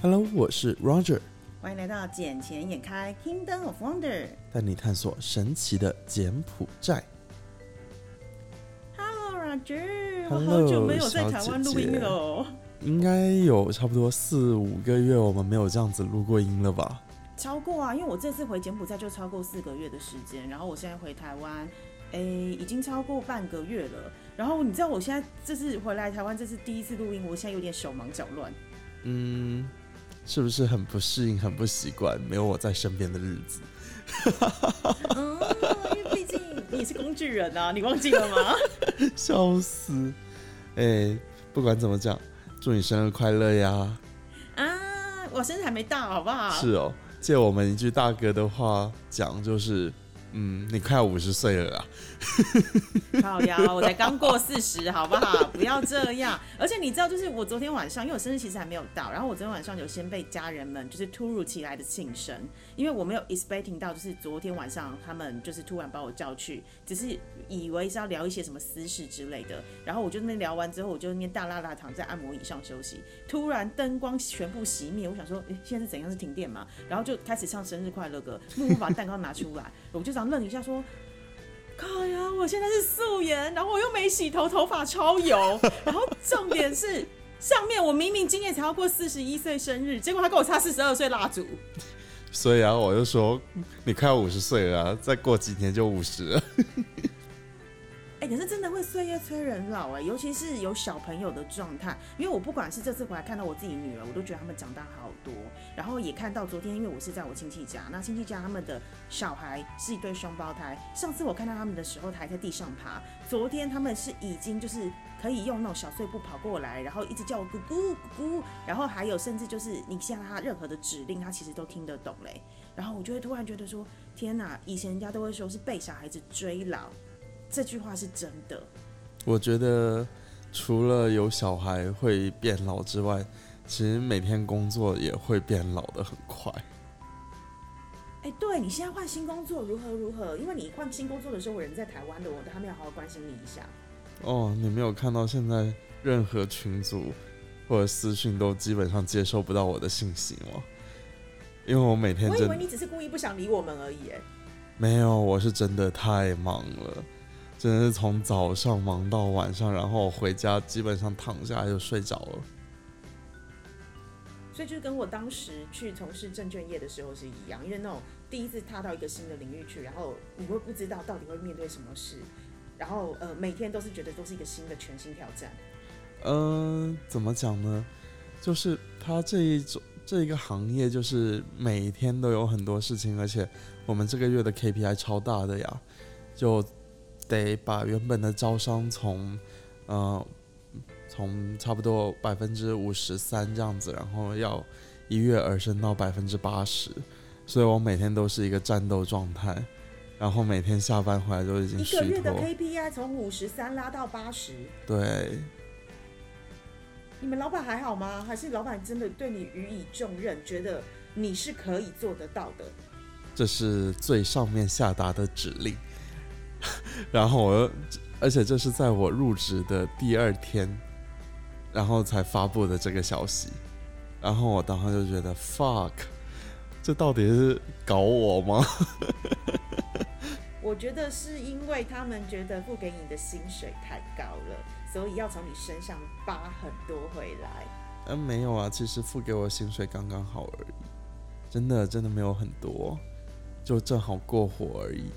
Hello，我是 Roger，欢迎来到《捡钱眼开 Kingdom of Wonder》。带你探索神奇的柬埔寨。Hello Roger，我好久没有在台湾录音了哦。应该有差不多四五个月，我们没有这样子录过音了吧？超过啊，因为我这次回柬埔寨就超过四个月的时间，然后我现在回台湾，诶，已经超过半个月了。然后你知道我现在这次回来台湾，这是第一次录音，我现在有点手忙脚乱。嗯，是不是很不适应、很不习惯没有我在身边的日子？嗯，因为毕竟你是工具人啊，你忘记了吗？笑死！哎、不管怎么讲，祝你生日快乐呀！啊，我生日还没到，好不好？是哦，借我们一句大哥的话讲，就是，嗯，你快要五十岁了啦。好呀，我才刚过四十，好不好？不要这样。而且你知道，就是我昨天晚上，因为我生日其实还没有到，然后我昨天晚上有先被家人们就是突如其来的庆生，因为我没有 expecting 到，就是昨天晚上他们就是突然把我叫去，只是以为是要聊一些什么私事之类的。然后我就那边聊完之后，我就那边大拉拉躺在按摩椅上休息，突然灯光全部熄灭，我想说，诶，现在是怎样？是停电吗？然后就开始唱生日快乐歌，默默把蛋糕拿出来，我就这样愣一下说。靠呀！我现在是素颜，然后我又没洗头，头发超油。然后重点是，上面我明明今年才要过四十一岁生日，结果他跟我插四十二岁蜡烛。所以啊，我就说你快要五十岁了、再过几年就五十了。哎、可是真的会岁月催人老哎，尤其是有小朋友的状态。因为我不管是这次回来看到我自己女儿，我都觉得他们长大好多。然后也看到昨天，因为我是在我亲戚家，那亲戚家他们的小孩是一对双胞胎。上次我看到他们的时候，他还在地上爬。昨天他们是已经就是可以用那种小碎步跑过来，然后一直叫我咕咕咕咕，然后还有甚至就是你向他任何的指令，他其实都听得懂嘞。然后我就会突然觉得说，天哪！以前人家都会说是被小孩子追老。这句话是真的。我觉得除了有小孩会变老之外，其实每天工作也会变老的很快。哎，对你现在换新工作如何如何？因为你换新工作的时候，我人在台湾的，我都还没有好好关心你一下。哦，你没有看到现在任何群组或者私讯都基本上接收不到我的信息吗？因为我每天真我以为你只是故意不想理我们而已。哎，没有，我是真的太忙了，真的是从早上忙到晚上，然后回家基本上躺下来就睡着了。所以就跟我当时去从事证券业的时候是一样，因为那种第一次踏到一个新的领域去，然后你会不知道到底会面对什么事，然后呃每天都是觉得都是一个新的全新挑战。嗯、怎么讲呢？就是它这一种这一个行业，就是每天都有很多事情，而且我们这个月的 KPI 超大的呀，就得把原本的招商从呃从差不多百分之五十三这样子，然后要一跃而升到百分之八十，所以我每天都是一个战斗状态，然后每天下班回来都已经一个月的，KPI 从五十三拉到八十，对。你们老板还好吗？还是老板真的对你予以重任，觉得你是可以做得到的？这是最上面下达的指令，然后我又，而且这是在我入职的第二天，然后才发布的这个消息，然后我当时就觉得 fuck，这到底是搞我吗？我觉得是因为他们觉得付给你的薪水太高了，所以要从你身上扒很多回来。嗯，没有啊，其实付给我薪水刚刚好而已，真的真的没有很多，就正好过活而已，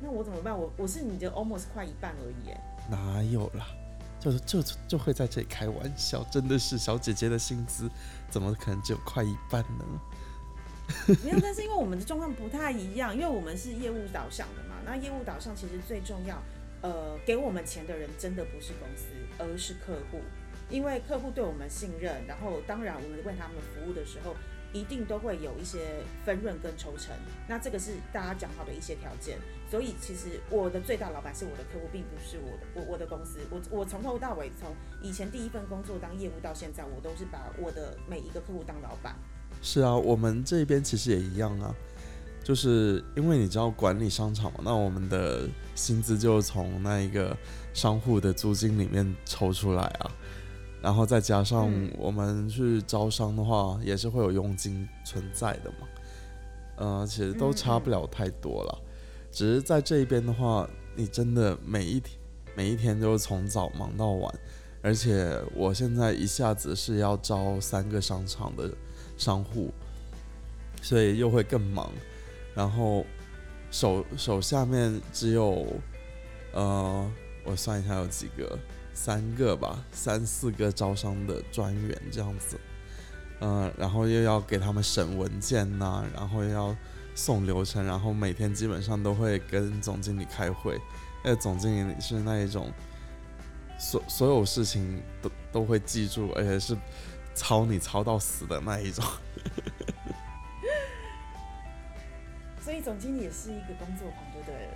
那我怎么办？我我是你的 almost 快一半而已耶。哪有啦？就就就会在这里开玩笑，真的是小姐姐的薪资怎么可能只有快一半呢？没有，但是因为我们的状况不太一样，因为我们是业务导向的嘛。那业务导向其实最重要，呃，给我们钱的人真的不是公司，而是客户。因为客户对我们信任，然后当然我们为他们服务的时候，一定都会有一些分润跟抽成。那这个是大家讲好的一些条件。所以其实我的最大老板是我的客户，并不是我的我我的公司。我我从头到尾，从以前第一份工作当业务到现在，我都是把我的每一个客户当老板。是啊，我们这边其实也一样啊，就是因为你知道管理商场嘛，那我们的薪资就从那一个商户的租金里面抽出来啊。然后再加上嗯我们去招商的话，也是会有佣金存在的嘛。呃，其实都差不了太多了，只是在这一边的话，你真的每一天每一天都从早忙到晚，而且我现在一下子是要招三个商场的商户，所以又会更忙，然后手手下面只有呃，我算一下有几个，三个吧，三四个招商的专员这样子。嗯、然后又要给他们审文件呐、然后又要送流程，然后每天基本上都会跟总经理开会。那总经理是那一种，所所有事情都都会记住，而且是操你操到死的那一种。所以总经理也是一个工作狂，就对了。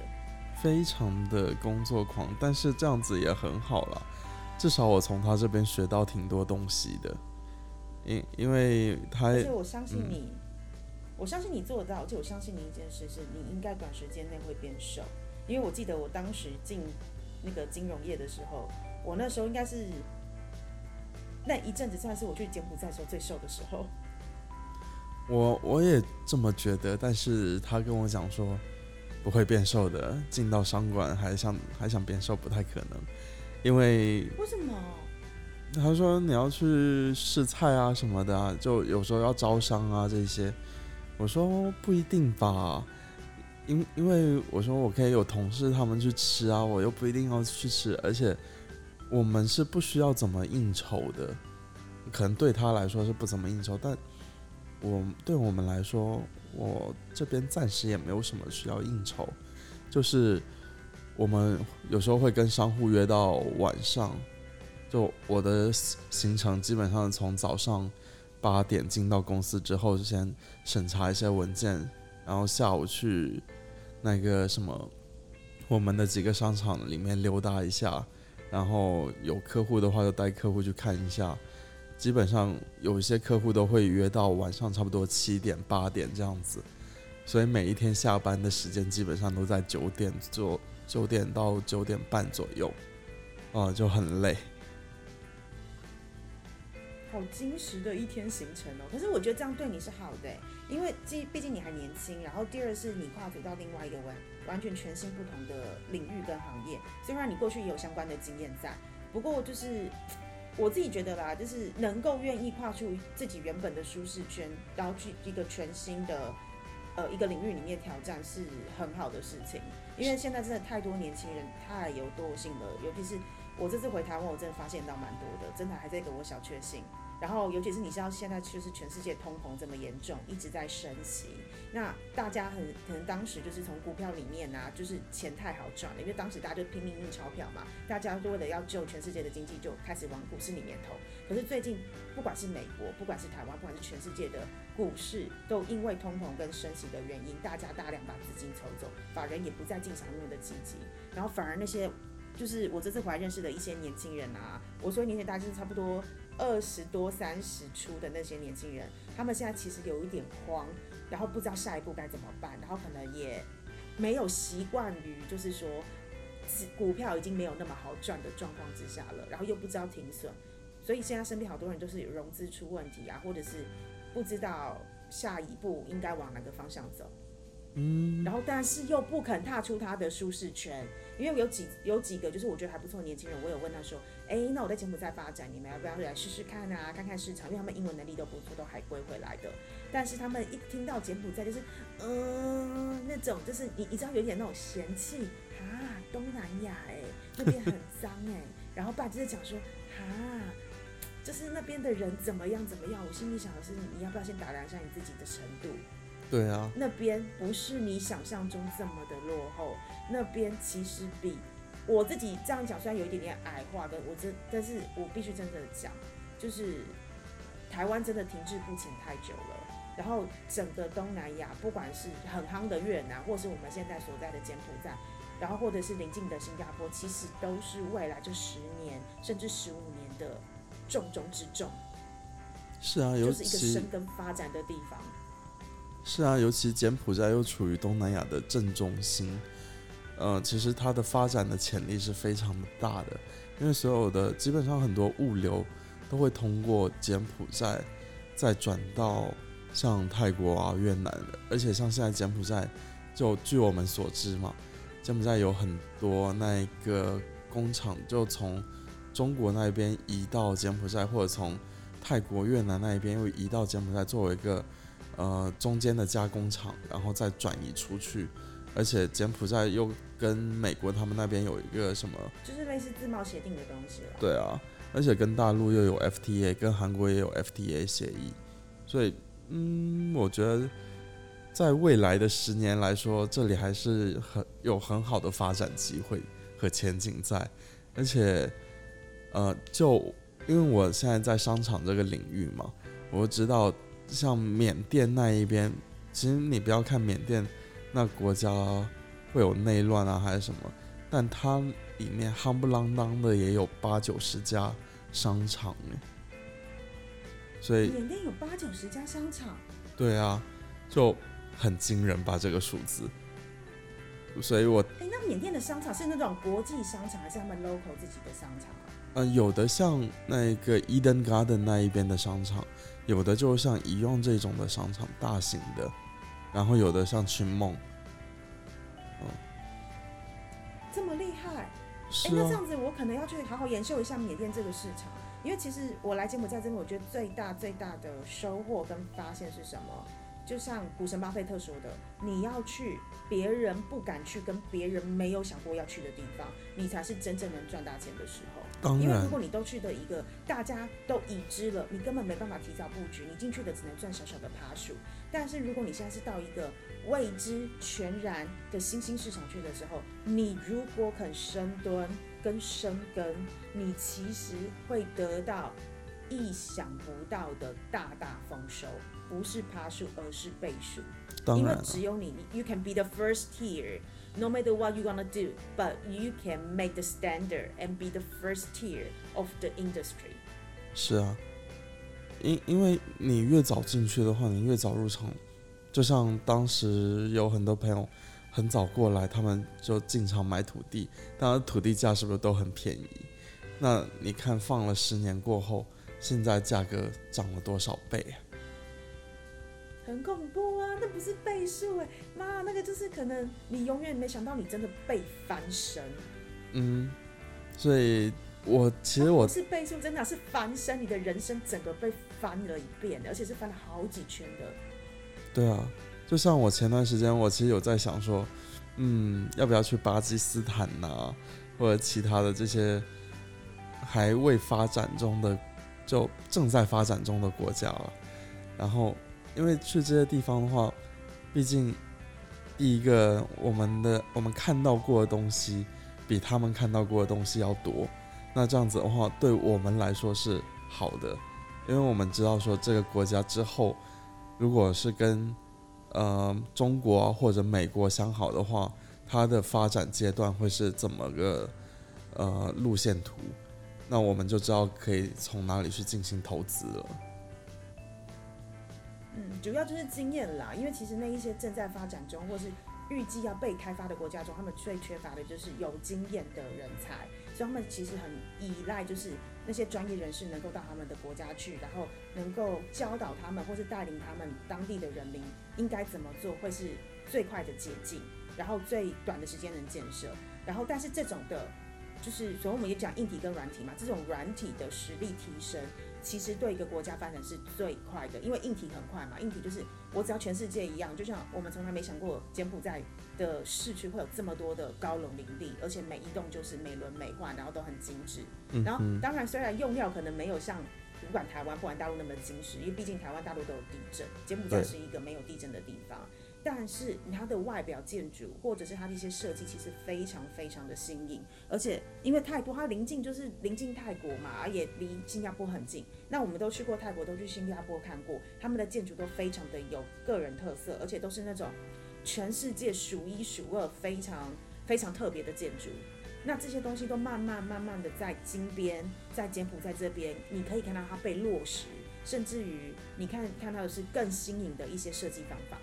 非常的工作狂，但是这样子也很好啦，至少我从他这边学到挺多东西的。因因为他而且我相信嗯你，我相信你做得到，而且我相信你一件事是，你应该短时间内会变瘦。因为我记得我当时进那个金融业的时候，我那时候应该是那一阵子算是我去柬埔寨时候最瘦的时候。我我也这么觉得，但是他跟我讲说不会变瘦的，进到商馆还想还想变瘦不太可能，因为为什么？他说你要去试菜啊什么的啊，就有时候要招商啊这些。我说不一定吧，因因为我说我可以有同事他们去吃啊，我又不一定要去吃，而且我们是不需要怎么应酬的，可能对他来说是不怎么应酬，但我对我们来说，我这边暂时也没有什么需要应酬，就是我们有时候会跟商户约到晚上。就我的行程基本上从早上八点进到公司之后，就先审查一些文件，然后下午去那个什么我们的几个商场里面溜达一下，然后有客户的话就带客户去看一下。基本上有一些客户都会约到晚上差不多七点八点这样子，所以每一天下班的时间基本上都在九点左九点到九点半左右，啊、就很累。好精实的一天行程哦。可是我觉得这样对你是好的，因为既毕竟你还年轻，然后第二是你跨足到另外一个完完全全新不同的领域跟行业。虽然你过去也有相关的经验在，不过就是我自己觉得啦，就是能够愿意跨出自己原本的舒适圈，然后去一个全新的呃一个领域里面挑战，是很好的事情。因为现在真的太多年轻人太有惰性了，尤其是我这次回台湾，我真的发现到蛮多的，真的还在给我小确幸。然后，尤其是你知道现在就是全世界通膨这么严重，一直在升息，那大家很可能当时就是从股票里面啊，就是钱太好赚了，因为当时大家就拼命印钞票嘛，大家就为了要救全世界的经济，就开始往股市里面投。可是最近，不管是美国，不管是台湾，不管是全世界的股市，都因为通膨跟升息的原因，大家大量把资金抽走，法人也不再进场那么的积极，然后反而那些就是我这次回来认识的一些年轻人啊，我说年轻大概就是差不多二十多、三十出的那些年轻人，他们现在其实有一点慌，然后不知道下一步该怎么办，然后可能也没有习惯于就是说股票已经没有那么好赚的状况之下了，然后又不知道停损，所以现在身边好多人都是融资出问题啊，或者是不知道下一步应该往哪个方向走。嗯，然后但是又不肯踏出他的舒适圈，因为有几有几个就是我觉得还不错的年轻人，我有问他说，哎，那我在柬埔寨发展，你们要不要来试试看啊？看看市场，因为他们英文能力都不错，都海归回来的。但是他们一听到柬埔寨，就是嗯、呃、那种就是你你知道有点那种嫌弃啊，东南亚哎、那边很脏哎、然后爸就是讲说哈。就是那边的人怎么样怎么样，我心里想的是，你要不要先打量一下你自己的程度？对啊，那边不是你想象中这么的落后，那边其实比我自己这样讲，虽然有一点点矮化，跟我真，但是我必须真的讲，就是台湾真的停滞不前太久了。然后整个东南亚，不管是很夯的越南，或是我们现在所在的柬埔寨，然后或者是邻近的新加坡，其实都是未来这十年甚至十五年的重中之重，是啊，尤就是一个生根发展的地方。是啊，尤其柬埔寨又处于东南亚的正中心，呃，其实它的发展的潜力是非常大的，因为所有的基本上很多物流都会通过柬埔寨再转到像泰国啊、越南的，而且像现在柬埔寨，就据我们所知嘛，柬埔寨有很多那一个工厂就从中国那边移到柬埔寨，或者从泰国、越南那一边又移到柬埔寨，作为一个呃中间的加工厂，然后再转移出去，而且柬埔寨又跟美国他们那边有一个什么，就是类似自贸协定的东西了。对啊，而且跟大陆又有 FTA，跟韩国也有 FTA 协议，所以嗯，我觉得在未来的十年来说，这里还是很有很好的发展机会和前景在，而且呃，就因为我现在在商场这个领域嘛，我知道像缅甸那一边，其实你不要看缅甸那国家会有内乱啊还是什么，但它里面夯不啷当的也有八九十家商场哎，所以缅甸有八九十家商场，对啊，就很惊人吧这个数字，所以我哎，那缅甸的商场是那种国际商场，还是他们 local 自己的商场啊？嗯、有的像那个 Eden Garden 那一边的商场，有的就像一用这种的商场，大型的，然后有的像清梦，这么厉害？哎、那这样子我可能要去好好研究一下缅甸这个市场，因为其实我来柬埔寨这边，我觉得最大最大的收获跟发现是什么？就像股神巴菲特说的，你要去别人不敢去、跟别人没有想过要去的地方，你才是真正能赚大钱的时候。因为如果你都去的一个大家都已知了，你根本没办法提早布局，你进去的只能赚小小的爬数。但是如果你现在是到一个未知全然的新兴市场去的时候，你如果肯深蹲跟深耕，你其实会得到意想不到的大大丰收，不是爬数，而是倍数。因为，只有你你，you can be the first tier。No matter what you're gonna do, but you can make the standard and be the first tier of the industry. 是啊，因因为你越早进去的话，你越早入场。就像当时有很多朋友很早过来，他们就进场买土地，当然土地价是不是都很便宜？那你看放了十年过后，现在价格涨了多少倍啊？很恐怖啊，那不是倍数哎，妈，那个就是可能你永远没想到你真的被翻身。嗯，所以我其实我不是倍数真的，是翻身，你的人生整个被翻了一遍，而且是翻了好几圈的。对啊，就像我前段时间，我其实有在想说，嗯，要不要去巴基斯坦呐、或者其他的这些还未发展中的，就正在发展中的国家了。然后，因为去这些地方的话，毕竟第一个我们的我们看到过的东西比他们看到过的东西要多，那这样子的话，对我们来说是好的，因为我们知道说这个国家之后。如果是跟呃中国或者美国相好的话，它的发展阶段会是怎么个呃路线图？那我们就知道可以从哪里去进行投资了。嗯，主要就是经验啦，因为其实那一些正在发展中或是预计要被开发的国家中，他们最缺乏的就是有经验的人才，所以他们其实很依赖就是那些专业人士能够到他们的国家去，然后能够教导他们或是带领他们当地的人民应该怎么做，会是最快的捷径，然后最短的时间能建设。然后，但是这种的，就是所以我们也讲硬体跟软体嘛，这种软体的实力提升，其实对一个国家发展是最快的，因为硬体很快嘛，硬体就是我只要全世界一样，就像我们从来没想过柬埔寨的市区会有这么多的高楼林立，而且每一栋就是美轮美奂，然后都很精致。然后当然虽然用料可能没有像不管台湾不管大陆那么精致，因为毕竟台湾大陆都有地震，柬埔寨是一个没有地震的地方。但是它的外表建筑或者是它的一些设计，其实非常非常的新颖，而且因为泰国它临近就是临近泰国嘛，也离新加坡很近。那我们都去过泰国，都去新加坡看过，他们的建筑都非常的有个人特色，而且都是那种全世界数一数二、非常非常特别的建筑。那这些东西都慢慢慢慢的在金边，在柬埔寨这边，你可以看到它被落实，甚至于你看看到的是更新颖的一些设计方法。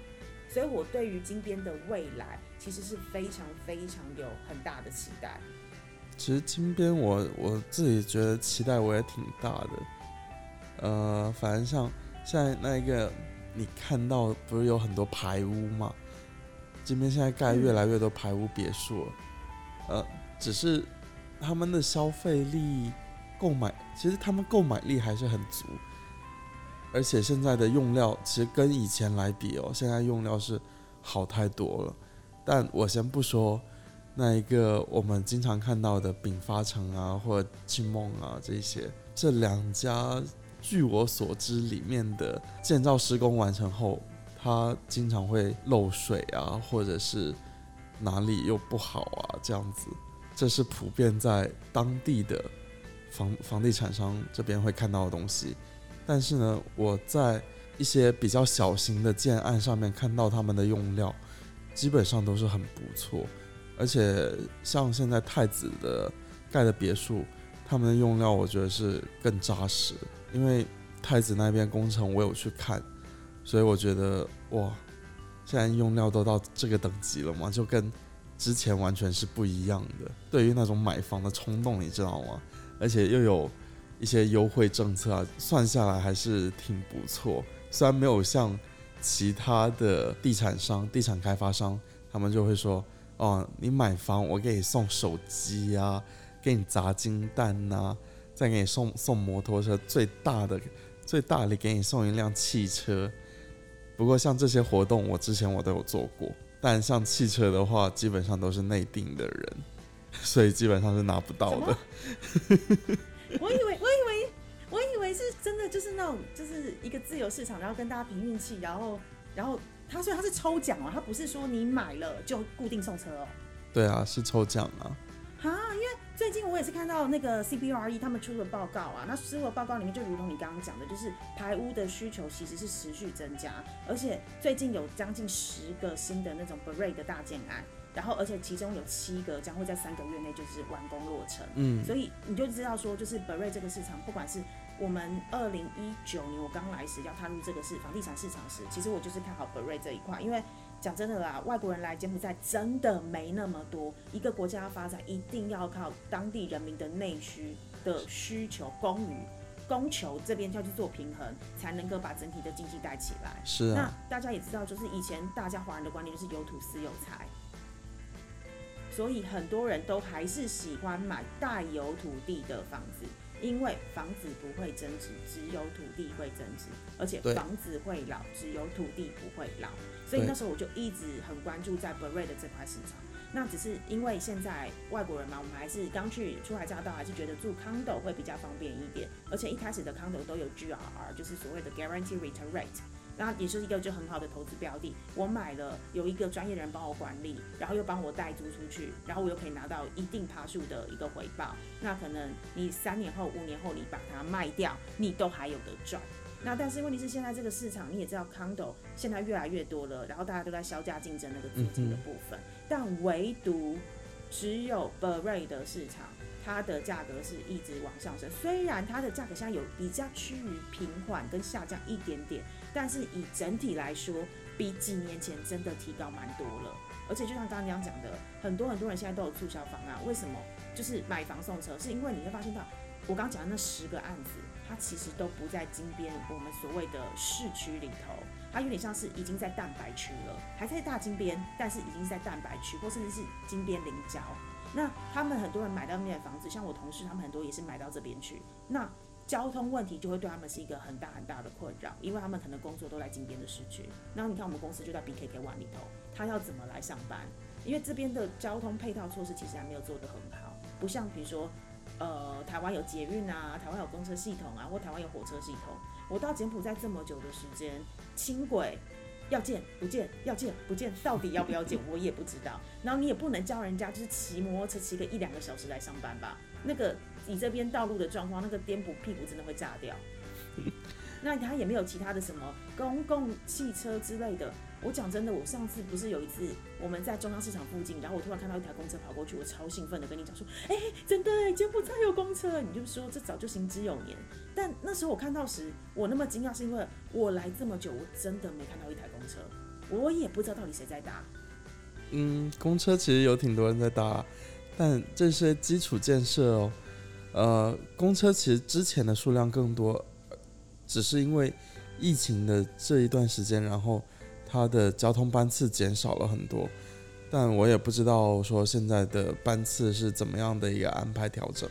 所以我对于金边的未来其实是非常非常有很大的期待。其实金边我我自己觉得期待我也挺大的，呃，反正像现在那一个你看到不是有很多排屋嘛？这边现在盖越来越多排屋别墅了，呃，只是他们的消费力、购买，其实他们购买力还是很足，而且现在的用料其实跟以前来比哦，现在用料是好太多了。但我先不说那一个我们经常看到的丙发城啊，或者金梦啊这些，这两家据我所知里面的建造施工完成后。它经常会漏水啊，或者是哪里又不好啊，这样子，这是普遍在当地的房房地产商这边会看到的东西。但是呢，我在一些比较小型的建案上面看到他们的用料，基本上都是很不错。而且像现在太子的盖的别墅，他们的用料我觉得是更扎实，因为太子那边工程我有去看。所以我觉得哇，现在用料都到这个等级了嘛，就跟之前完全是不一样的。对于那种买房的冲动，你知道吗？而且又有一些优惠政策啊，算下来还是挺不错。虽然没有像其他的地产商、地产开发商，他们就会说哦，你买房我给你送手机啊，给你砸金蛋呐，再给你送送摩托车，最大的最大的给你送一辆汽车。不过像这些活动，我之前我都有做过，但像汽车的话，基本上都是内定的人，所以基本上是拿不到的。我以为，我，的，就是那种，就是一个自由市场，然后跟大家凭运气，然后，然后他虽然他是抽奖哦，他不是说你买了就固定送车哦。对啊，是抽奖啊。啊，因为最近我也是看到那个 CBRE 他们出的报告啊，那出的报告里面就如同你刚刚讲的，就是排污的需求其实是持续增加，而且最近有将近十个新的那种 BRE 的大建案，然后而且其中有七个将会在三个月内就是完工落成，嗯，所以你就知道说，就是 BRE 这个市场，不管是我们二零一九年我刚来时要踏入这个市房地产市场时，其实我就是看好 BRE 这一块，因为。讲真的啦，外国人来柬埔寨真的没那么多。一个国家要发展，一定要靠当地人民的内需的需求供与供求这边要去做平衡，才能够把整体的经济带起来。是啊。那大家也知道，就是以前大家华人的观念就是有土私有财，所以很多人都还是喜欢买带有土地的房子。因为房子不会增值，只有土地会增值，而且房子会老，只有土地不会老。所以那时候我就一直很关注在 b e r e 的这块市场。那只是因为现在外国人嘛，我们还是刚去出海乍到，还是觉得住 condo 会比较方便一点。而且一开始的 condo 都有 GRR，就是所谓的 Guarantee Return Rate。那也是一个就很好的投资标的。我买了，有一个专业人帮我管理，然后又帮我代租出去，然后我又可以拿到一定爬数的一个回报。那可能你三年后、五年后你把它卖掉，你都还有得赚。那但是问题是现在这个市场你也知道，condo 现在越来越多了，然后大家都在销价竞争那个租金的部分，但唯独只有 b e r e 的市场。它的价格是一直往上升，虽然它的价格现在有比较趋于平缓跟下降一点点，但是以整体来说，比几年前真的提高蛮多了。而且就像刚刚讲的，很多很多人现在都有促销方案，为什么？就是买房送车，是因为你会发现到我刚刚讲的那十个案子，它其实都不在金边我们所谓的市区里头，它有点像是已经在蛋白区了，还在大金边，但是已经在蛋白区，或甚至是金边临郊。那他们很多人买到那边的房子，像我同事，他们很多也是买到这边去。那交通问题就会对他们是一个很大很大的困扰，因为他们可能工作都在金边的市区。然后你看我们公司就在 BKK One 里头，他要怎么来上班？因为这边的交通配套措施其实还没有做得很好，不像比如说，呃，台湾有捷运啊，台湾有公车系统啊，或台湾有火车系统。我到柬埔寨这么久的时间，轻轨。要见不见，要见不见，到底要不要见，我也不知道。然后你也不能叫人家就是骑摩托车骑个一两个小时来上班吧？那个你这边道路的状况，那个颠簸屁股真的会炸掉。那他也没有其他的什么公共汽车之类的。我讲真的，我上次不是有一次我们在中央市场附近，然后我突然看到一台公车跑过去，我超兴奋的跟你讲说，哎，真的，柬埔寨有公车，你就说这早就行之有年。但那时候我看到时，我那么惊讶，是因为我来这么久，我真的没看到一台公车，我也不知道到底谁在搭。嗯，公车其实有挺多人在搭，但这些基础建设哦，呃，公车其实之前的数量更多。只是因为疫情的这一段时间，然后它的交通班次减少了很多，但我也不知道说现在的班次是怎么样的一个安排调整，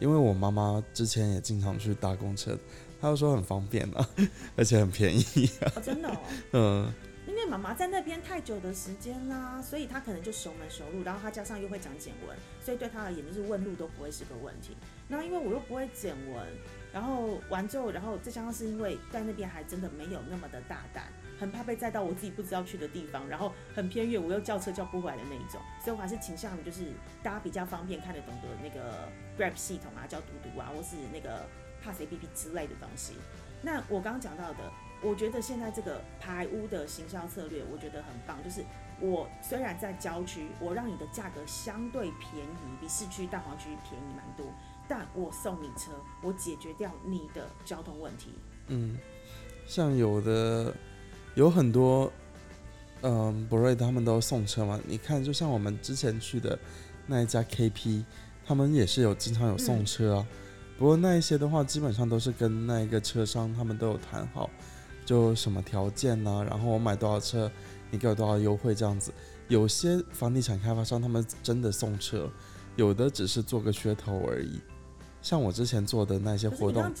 因为我妈妈之前也经常去搭公车，她就说很方便啊，而且很便宜啊，哦，真的哦。嗯，因妈妈在那边太久的时间啦，所以他可能就熟门熟路，然后他加上又会讲简文，所以对他而言就是问路都不会是个问题。那因为我又不会简文，然后完之后，然后再加上是因为在那边还真的没有那么的大胆，很怕被载到我自己不知道去的地方，然后很偏远，我又叫车叫不回来的那一种，所以我还是倾向于就是大家比较方便看得懂的那个 Grab 系统啊，叫嘟嘟啊，或是那个 Pass APP 之类的东西。那我刚刚讲到的，我觉得现在这个排污的行销策略，我觉得很棒。就是我虽然在郊区，我让你的价格相对便宜，比市区大黄区便宜蛮多，但我送你车，我解决掉你的交通问题。嗯，像有的有很多，嗯，博瑞他们都送车嘛。你看，就像我们之前去的那一家 KP，他们也是有经常有送车啊。不过那一些的话，基本上都是跟那一个车商他们都有谈好，就什么条件呢、然后我买多少车，你给我多少优惠这样子。有些房地产开发商他们真的送车，有的只是做个噱头而已。像我之前做的那些活动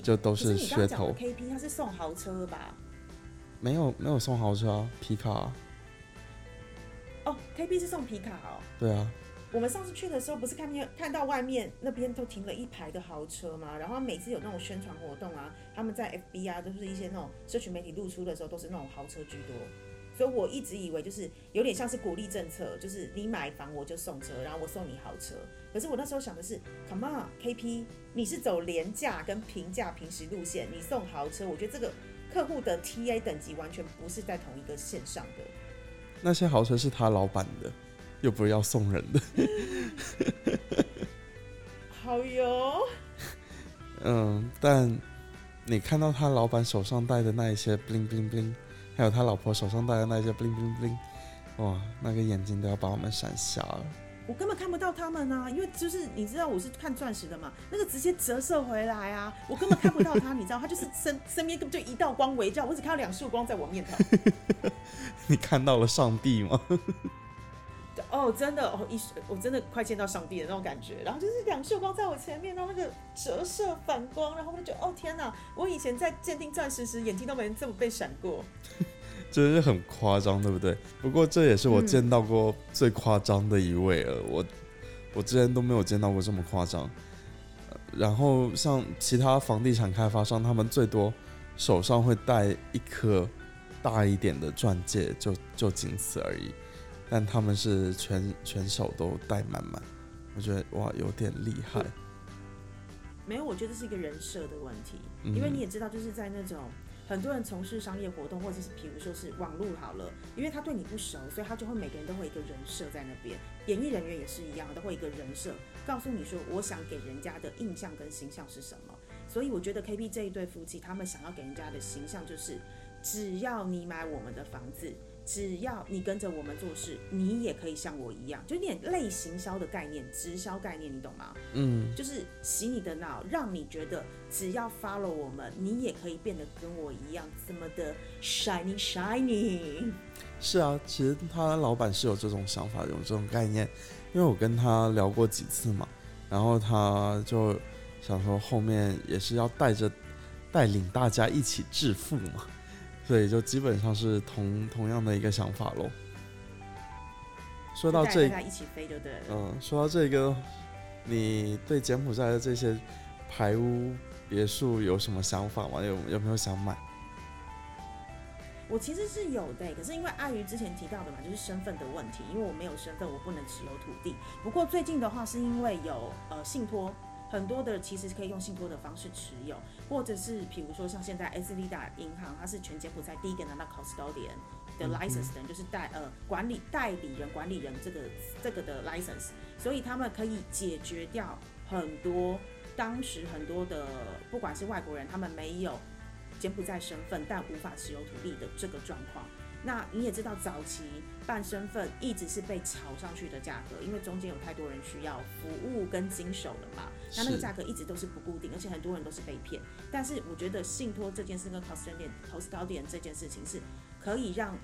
就都是噱头刚讲的，KP，他是送豪车吧？没有没有送豪车啊，皮卡啊、哦，KP 是送皮卡哦。对啊，我们上次去的时候，不是看见看到外面那边都停了一排的豪车吗？然后每次有那种宣传活动啊，他们在 FB 啊，都是一些那种社群媒体露出的时候，都是那种豪车居多。所以我一直以为就是有点像是鼓励政策，就是你买房我就送车，然后我送你豪车。可是我那时候想的是，Come on，KP，你是走廉价跟平价平时路线，你送豪车，我觉得这个客户的 TA 等级完全不是在同一个线上的。那些豪车是他老板的，又不是要送人的。好哟，嗯，但你看到他老板手上戴的那一些 bling bling bling，还有他老婆手上戴的那一些 bling bling bling，哇，那个眼睛都要把我们闪瞎了。我根本看不到他们啊，因为就是你知道我是看钻石的嘛，那个直接折射回来啊，我根本看不到他，你知道，他就是身 身边根本就一道光围绕，我只看到两束光在我面头。你看到了上帝吗？哦，真的哦，一我真的快见到上帝的那种感觉，然后就是两束光在我前面，然后那个折射反光，然后我就觉得哦天哪，我以前在鉴定钻石时眼睛都没这么被闪过。真是很夸张，对不对？不过这也是我嗯见到过最夸张的一位了。我我之前都没有见到过这么夸张。呃然后像其他房地产开发商，他们最多手上会戴一颗大一点的钻戒，就就仅此而已。但他们是全全手都带满满，我觉得哇有点厉害。没有，我觉得是一个人设的问题，嗯因为你也知道，就是在那种很多人从事商业活动，或者是比如说是网络好了，因为他对你不熟，所以他就会每个人都会一个人设在那边。演艺人员也是一样，都会一个人设，告诉你说我想给人家的印象跟形象是什么。所以我觉得 KP 这一对夫妻，他们想要给人家的形象就是，只要你买我们的房子。只要你跟着我们做事，你也可以像我一样，就有点类行销的概念、直销概念，你懂吗？嗯，就是洗你的脑，让你觉得只要 follow 我们，你也可以变得跟我一样这么的 shining shining。是啊，其实他老板是有这种想法，有这种概念，因为我跟他聊过几次嘛，然后他就想说后面也是要带着带领大家一起致富嘛，所以就基本上是同同样的一个想法喽。说到这带大家一起飞就对了。嗯，说到这个，你对柬埔寨的这些排屋别墅有什么想法吗？有有没有想买？我其实是有的，可是因为碍于之前提到的嘛，就是身份的问题，因为我没有身份，我不能持有土地。不过最近的话，是因为有呃信托，很多的其实可以用信托的方式持有，或者是比如说像现在 S 利达银行，它是全柬埔寨第一个拿到 custodian 的 license 的人，就是代呃管理代理人、管理人这个这个的 license，所以他们可以解决掉很多当时很多的不管是外国人，他们没有柬埔寨身份但无法持有土地的这个状况。那你也知道，早期办身份一直是被炒上去的价格，因为中间有太多人需要服务跟经手了嘛。那那个价格一直都是不固定，而且很多人都是被骗。但是我觉得信托这件事跟 custodian custodian 这件事情是可以让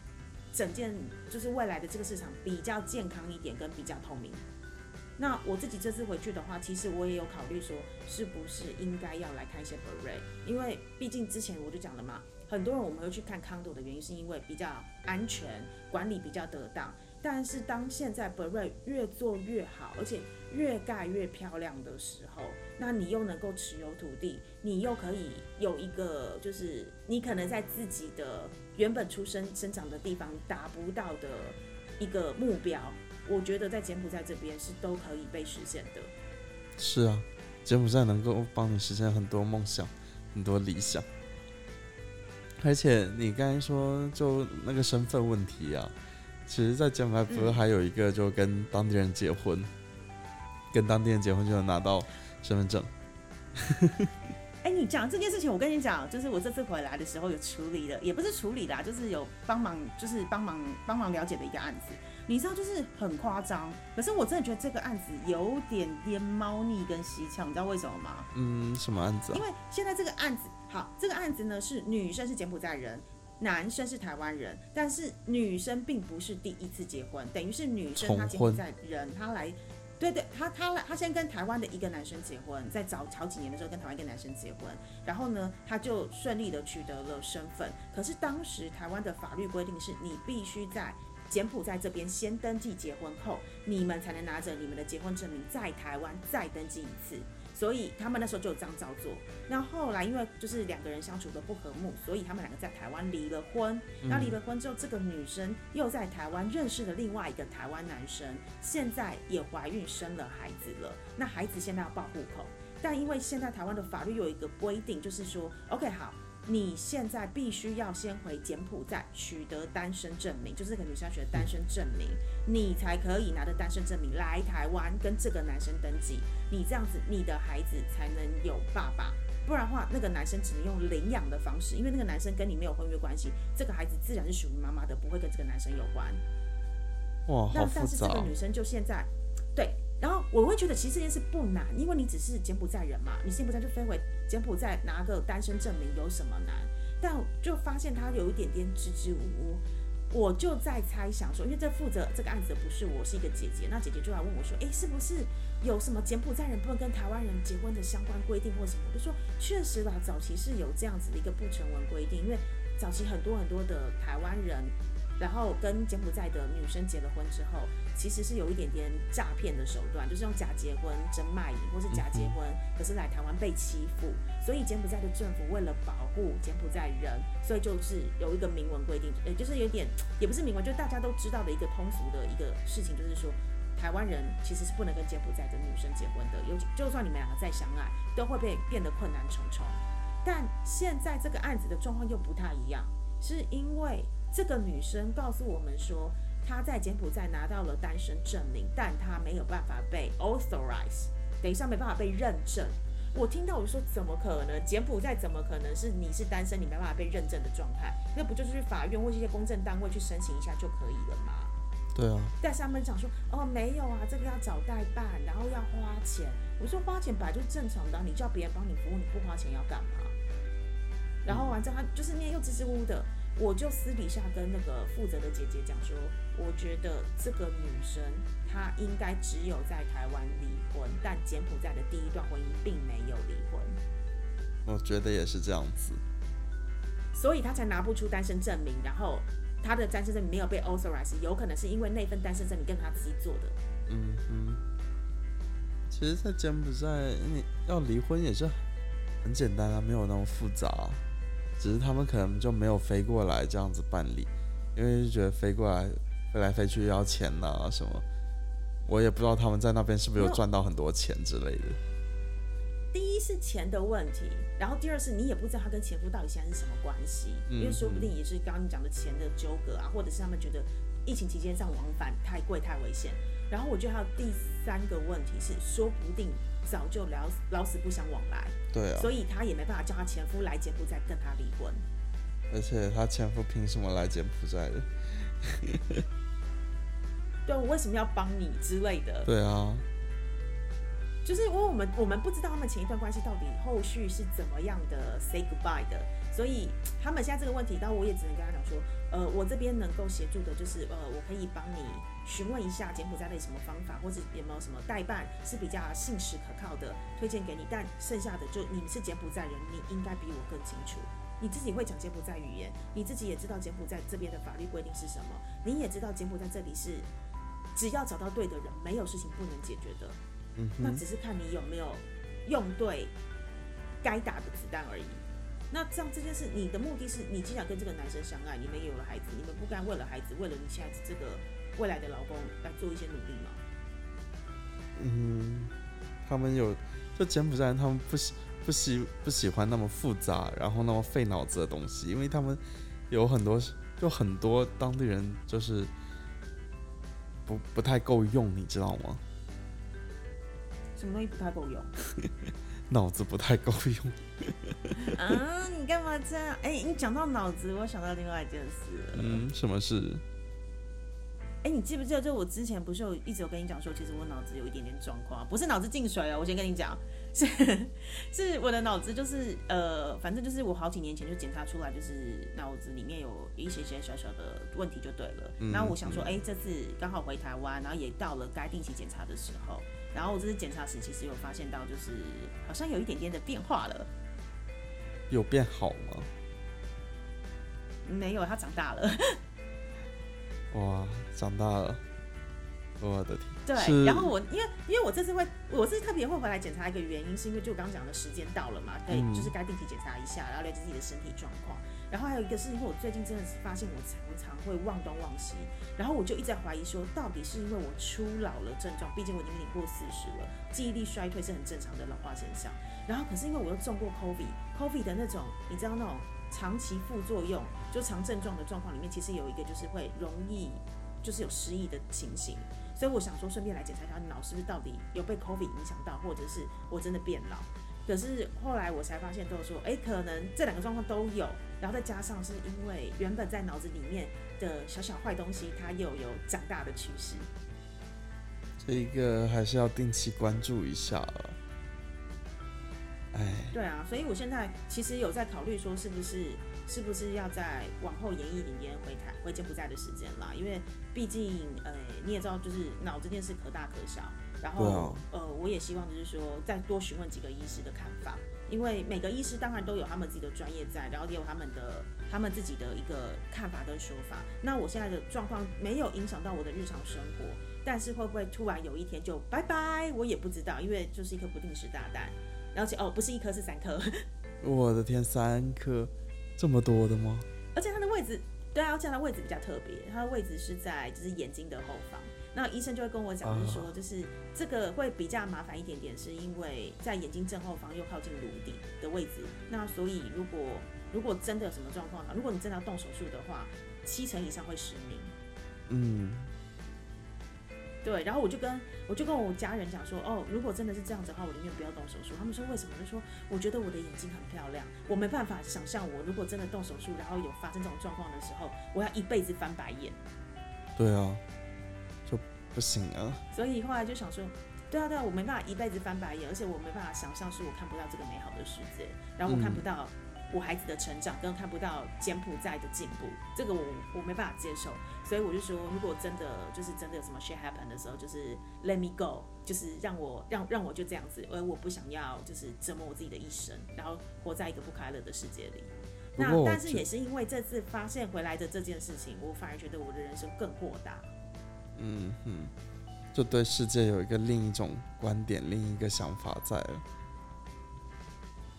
整件就是未来的这个市场比较健康一点，跟比较透明。那我自己这次回去的话，其实我也有考虑说，是不是应该要来看一些 b e r e 因为毕竟之前我就讲了嘛，很多人我们会去看 condo 的原因是因为比较安全，管理比较得当。但是当现在 b e r e 越做越好，而且越盖越漂亮的时候，那你又能够持有土地，你又可以有一个就是你可能在自己的原本出生生长的地方达不到的一个目标，我觉得在柬埔寨这边是都可以被实现的。是啊，柬埔寨能够帮你实现很多梦想，很多理想。而且你刚才说就那个身份问题啊，其实，在柬埔寨不是嗯还有一个就跟当地人结婚，跟当地人结婚就能拿到身份证。哎、你讲这件事情，我跟你讲，就是我这次回来的时候有处理的，也不是处理啦，就是有帮忙，就是帮忙帮忙了解的一个案子。你知道，就是很夸张，可是我真的觉得这个案子有点点猫腻跟蹊跷，你知道为什么吗？嗯，什么案子啊因？为现在这个案子，好，这个案子呢是女生是柬埔寨人，男生是台湾人，但是女生并不是第一次结婚，等于是女生她柬埔寨人，她来。对对，她她来，她先跟台湾的一个男生结婚，在早早几年的时候跟台湾一个男生结婚，然后呢，她就顺利的取得了身份。可是当时台湾的法律规定是你必须在柬埔寨这边先登记结婚后，你们才能拿着你们的结婚证明在台湾再登记一次。所以他们那时候就有这样照做。那后来因为就是两个人相处的不和睦，所以他们两个在台湾离了婚。那离了婚之后，这个女生又在台湾认识了另外一个台湾男生，现在也怀孕生了孩子了。那孩子现在要报户口，但因为现在台湾的法律有一个规定，就是说，OK 好。你现在必须要先回柬埔寨取得单身证明，就是这个女生要取得单身证明，你才可以拿着单身证明来台湾跟这个男生登记。你这样子，你的孩子才能有爸爸，不然的话，那个男生只能用领养的方式，因为那个男生跟你没有婚约关系，这个孩子自然是属于妈妈的，不会跟这个男生有关。哇，好那。但是这个女生就现在，对，然后我会觉得其实这件事不难，因为你只是柬埔寨人嘛，你柬埔寨就飞回柬埔寨拿个单身证明有什么难？但就发现他有一点点支支吾吾，我就在猜想说，因为这负责这个案子的不是我，是一个姐姐，那姐姐就来问我说，诶，是不是有什么柬埔寨人不能跟台湾人结婚的相关规定或什么？我就说确实啦，早期是有这样子的一个不成文规定，因为早期很多很多的台湾人。然后跟柬埔寨的女生结了婚之后，其实是有一点点诈骗的手段，就是用假结婚、真卖淫，或是假结婚，可是来台湾被欺负，所以柬埔寨的政府为了保护柬埔寨人，所以就是有一个明文规定，呃，就是有点也不是明文，就大家都知道的一个通俗的一个事情，就是说台湾人其实是不能跟柬埔寨的女生结婚的，尤其就算你们两个再相爱，都会被变得困难重重。但现在这个案子的状况又不太一样，是因为这个女生告诉我们说，她在柬埔寨拿到了单身证明，但她没有办法被 authorize，等一下没办法被认证。我听到我就说怎么可能？柬埔寨怎么可能是你是单身，你没办法被认证的状态？那不就是去法院或是一些公证单位去申请一下就可以了吗？对啊，但是他们讲说，哦，没有啊，这个要找代办，然后要花钱。我说花钱本来就是正常的啊，你叫别人帮你服务，你不花钱要干嘛？然后完之后，他就是念又支支吾吾的，我就私底下跟那个负责的姐姐讲说，我觉得这个女生她应该只有在台湾离婚，但柬埔寨的第一段婚姻并没有离婚，我觉得也是这样子。所以她才拿不出单身证明，然后她的单身证明没有被 authorize，有可能是因为那份单身证明跟她自己做的。嗯哼，其实，在柬埔寨，你要离婚也是很简单啊，没有那么复杂啊、只是他们可能就没有飞过来这样子办理，因为就觉得飞过来飞来飞去要钱呐、什么，我也不知道他们在那边是不是有赚到很多钱之类的。第一是钱的问题，然后第二是你也不知道他跟前夫到底现在是什么关系，嗯因为说不定也是刚刚你讲的钱的纠葛啊，或者是他们觉得疫情期间上往返太贵太危险。然后我觉得还有第三个问题是，说不定早就老死老死不相往来，对啊，所以他也没办法叫他前夫来柬埔寨跟他离婚。而且他前夫凭什么来柬埔寨的？对我为什么要帮你之类的？对啊，就是因为我们我们不知道他们前一段关系到底后续是怎么样的 say goodbye 的，所以他们现在这个问题，但我也只能跟他讲说，呃，我这边能够协助的就是，呃，我可以帮你询问一下柬埔寨的什么方法，或者有没有什么代办是比较信实可靠的，推荐给你。但剩下的就你们是柬埔寨人，你应该比我更清楚。你自己会讲柬埔寨语言，你自己也知道柬埔寨这边的法律规定是什么，你也知道柬埔寨这里是只要找到对的人，没有事情不能解决的。嗯，那只是看你有没有用对该打的子弹而已。那这样这件事，你的目的是你既然跟这个男生相爱，你们也有了孩子，你们不该为了孩子，为了你现在这个未来的老公来做一些努力吗？嗯，他们有就柬埔寨人，他们不喜不喜不喜欢那么复杂，然后那么费脑子的东西，因为他们有很多就很多当地人就是不不太够用，你知道吗？什么东西不太够用？脑子不太够用。啊，你干嘛这样？哎、你讲到脑子，我想到另外一件事。嗯，什么事？哎、你记不记得，就我之前不是有一直有跟你讲说，其实我脑子有一点点状况，不是脑子进水了，我先跟你讲，是是我的脑子就是呃，反正就是我好几年前就检查出来，就是脑子里面有一些些小小的问题就对了。然后我想说，哎、这次刚好回台湾，然后也到了该定期检查的时候，然后我这次检查时其实有发现到，就是好像有一点点的变化了。有变好吗？没有，他长大了。哇，长大了，我的天！对，然后我因为因为我这次会，我是特别会回来检查一个原因，是因为就我刚刚讲的时间到了嘛，可以嗯就是该定期检查一下，然后了解自己的身体状况。然后还有一个是因为我最近真的是发现我常常会忘东忘西，然后我就一直在怀疑说，到底是因为我初老了症状，毕竟我已经领过四十了，记忆力衰退是很正常的老化现象。然后可是因为我又中过 COVID，COVID 的那种，你知道那种长期副作用，就长症状的状况里面，其实有一个就是会容易就是有失忆的情形。所以我想说，顺便来检查一下脑是不是到底有被 COVID 影响到，或者是我真的变老。可是后来我才发现，都说，哎、可能这两个状况都有，然后再加上是因为原本在脑子里面的小小坏东西，它又有长大的趋势。这一个还是要定期关注一下了。哎，对啊，所以我现在其实有在考虑说，是不是是不是要在往后延一点点回台回柬埔寨的时间啦？因为毕竟呃你也知道，就是脑这件事可大可小。然后、啊呃，我也希望就是说再多询问几个医师的看法，因为每个医师当然都有他们自己的专业在，然后也有他们的他们自己的一个看法跟说法。那我现在的状况没有影响到我的日常生活，但是会不会突然有一天就拜拜，我也不知道，因为就是一颗不定时炸弹。而且哦，不是一颗是三颗，我的天，三颗，这么多的吗？而且它的位置，对啊，而且它的位置比较特别，它的位置是在就是眼睛的后方。那医生就会跟我讲，就是说，就是这个会比较麻烦一点点，是因为在眼睛正后方又靠近颅底的位置。那所以如果如果真的有什么状况呢？如果你真的要动手术的话，七成以上会失明。嗯，对，然后我就跟我就跟我家人讲说，哦，如果真的是这样子的话，我宁愿不要动手术。他们说为什么？就说我觉得我的眼睛很漂亮，我没办法想象我如果真的动手术，然后有发生这种状况的时候，我要一辈子翻白眼。对啊，就不行啊。所以后来就想说，对啊对啊，我没办法一辈子翻白眼，而且我没办法想象是我看不到这个美好的世界，然后我看不到我孩子的成长，跟看不到柬埔寨的进步，这个我我没办法接受。所以我就说，如果真的就是真的有什么 shit happen 的时候，就是 let me go，就是让我让让我就这样子，而我不想要就是折磨我自己的一生，然后活在一个不快乐的世界里。那但是也是因为这次发现回来的这件事情，我反而觉得我的人生更豁达。嗯哼，就对世界有一个另一种观点、另一个想法在了。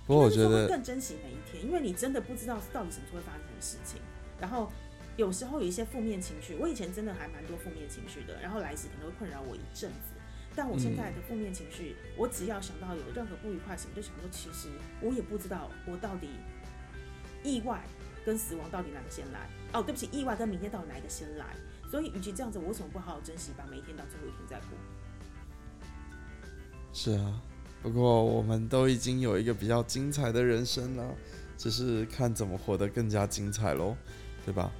不过我觉得，更珍惜每一天，因为你真的不知道到底什么时候会发生什么事情。然后有时候有一些负面情绪，我以前真的还蛮多负面情绪的，然后来时可能会困扰我一阵子。但我现在的负面情绪，我只要想到有任何不愉快什么，就想说，其实我也不知道我到底意外跟死亡到底哪个先来。哦，对不起，意外跟明天到底哪一个先来？所以，与其这样子，我为什么不好好珍惜，把每一天当最后一天再过？是啊。不过我们都已经有一个比较精彩的人生了，只是看怎么活得更加精彩喽，对吧？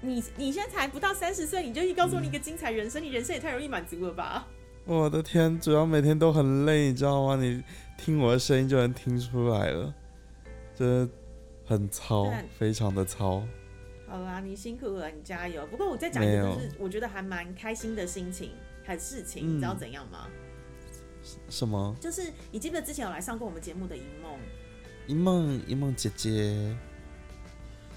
你你现在才不到三十岁，你就告诉我你一个精彩人生，你人生也太容易满足了吧？我的天，主要每天都很累，你知道吗？你听我的声音就能听出来了，这很糙，非常的糙。好啦，你辛苦了，你加油。不过我再讲一个，就是我觉得还蛮开心的心情和事情，你知道怎样吗？什么？就是你记得之前有来上过我们节目的一梦，一梦一梦姐姐。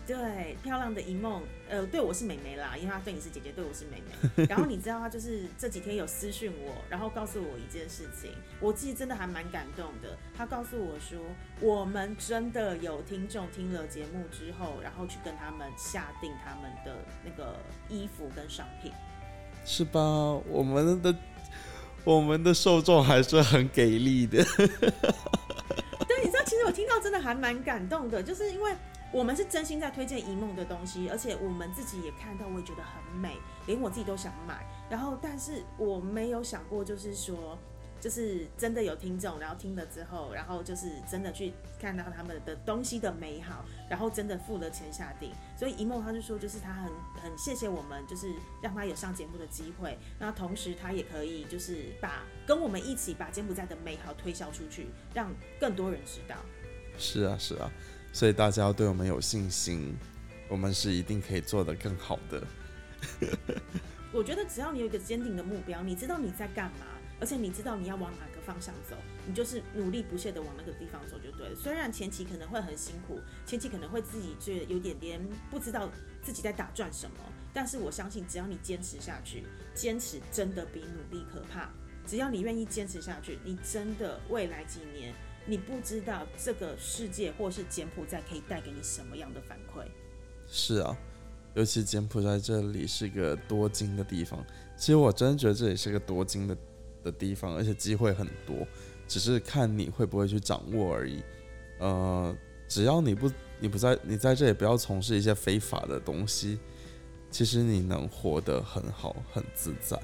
对，漂亮的一梦，呃，对我是美眉啦，因为她对你是姐姐，对我是妹妹。然后你知道她就是这几天有私讯我，然后告诉我一件事情，我自己真的还蛮感动的。她告诉我说，我们真的有听众听了节目之后，然后去跟他们下定他们的那个衣服跟商品，是吧？我们的我们的受众还是很给力的。对，你知道，其实我听到真的还蛮感动的，就是因为。我们是真心在推荐一梦的东西，而且我们自己也看到，我也觉得很美，连我自己都想买。然后，但是我没有想过，就是说，就是真的有听众，然后听了之后，然后就是真的去看到他们的东西的美好，然后真的付了钱下定。所以一梦他就说，就是他很很谢谢我们，就是让他有上节目的机会。那同时他也可以就是把跟我们一起把柬埔寨的美好推销出去，让更多人知道。是啊，是啊。所以大家要对我们有信心，我们是一定可以做得更好的。我觉得只要你有一个坚定的目标，你知道你在干嘛，而且你知道你要往哪个方向走，你就是努力不懈的往那个地方走就对了。虽然前期可能会很辛苦，前期可能会自己觉得有点点不知道自己在打转什么，但是我相信只要你坚持下去，坚持真的比努力可怕。只要你愿意坚持下去，你真的未来几年。你不知道这个世界或是柬埔寨可以带给你什么样的反馈？是啊，尤其柬埔寨这里是一个多金的地方。其实我真的觉得这里是个多金的的地方，而且机会很多，只是看你会不会去掌握而已。呃，只要你不你不在你在这里不要从事一些非法的东西，其实你能活得很好很自在。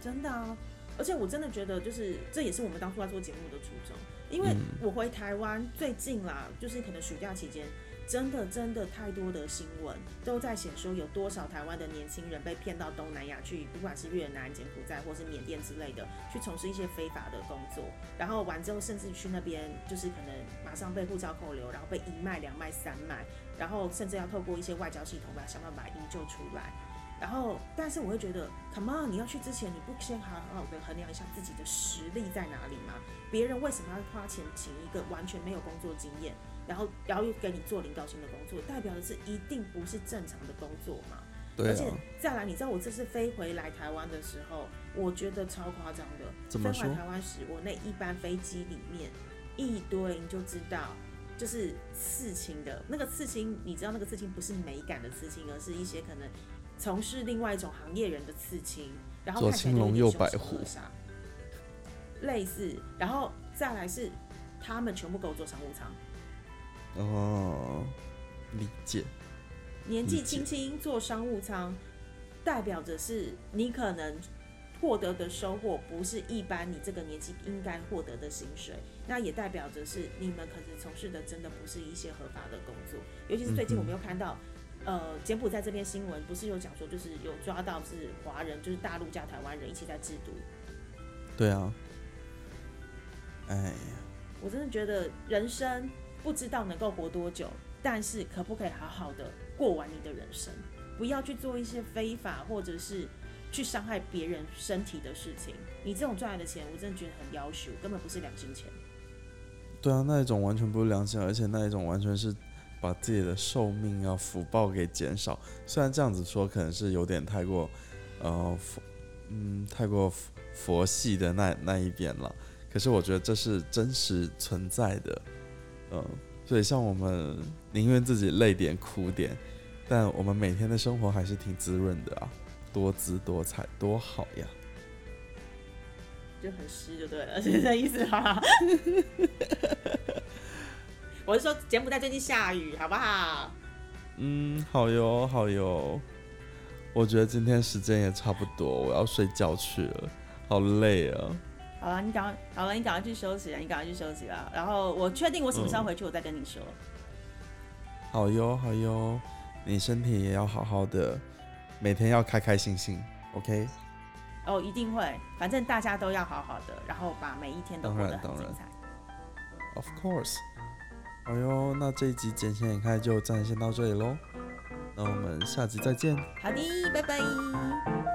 真的啊。而且我真的觉得，就是这也是我们当初在做节目的初衷。因为我回台湾最近啦，就是可能暑假期间，真的真的太多的新闻都在写说，有多少台湾的年轻人被骗到东南亚去，不管是越南、柬埔寨或是缅甸之类的，去从事一些非法的工作，然后完之后甚至去那边就是可能马上被护照扣留，然后被一卖、两卖、三卖，然后甚至要透过一些外交系统把想办法营救出来。然后，但是我会觉得，Come on，你要去之前，你不先好好的衡量一下自己的实力在哪里吗？别人为什么要花钱请一个完全没有工作经验，然后然后又给你做领导型的工作，代表的是一定不是正常的工作嘛？对。而且再来，你知道我这次飞回来台湾的时候，我觉得超夸张的。怎么飞回台湾时，我那一班飞机里面一堆，你就知道，就是刺青的那个刺青，你知道那个刺青不是美感的刺青，而是一些可能。从事另外一种行业人的刺青，然后看起来有点白虎，类似，然后再来是他们全部给我做商务舱。哦，理解。年纪轻轻做商务舱，代表着是你可能获得的收获不是一般你这个年纪应该获得的薪水，那也代表着是你们可能从事的真的不是一些合法的工作，尤其是最近我们又看到。呃，柬埔寨这篇新闻不是有讲说，就是有抓到是华人，就是大陆加台湾人一起在制毒。对啊。哎呀，我真的觉得人生不知道能够活多久，但是可不可以好好的过完你的人生？不要去做一些非法或者是去伤害别人身体的事情。你这种赚来的钱，我真的觉得很要求，根本不是良心钱。对啊，那一种完全不是良心，而且那一种完全是。把自己的寿命啊福报给减少，虽然这样子说可能是有点太过，呃，佛，嗯，太过佛系的那那一边了。可是我觉得这是真实存在的，嗯，所以像我们宁愿自己累点苦点，但我们每天的生活还是挺滋润的啊，多姿多彩，多好呀。就很湿就对了，是这意思哈。我是说，柬埔寨最近下雨，好不好？嗯，好哟，好哟。我觉得今天时间也差不多，我要睡觉去了，好累啊。好了，你赶快好了，你赶快去休息了，你赶快去休息了。然后我确定我什么时候回去，我再跟你说。好哟，好哟，你身体也要好好的，每天要开开心心，OK？哦，一定会，反正大家都要好好的，然后把每一天都过得很精彩。Of course。好哟，那这一集剪切眼开就暂时先到这里喽，那我们下集再见。好的，拜拜。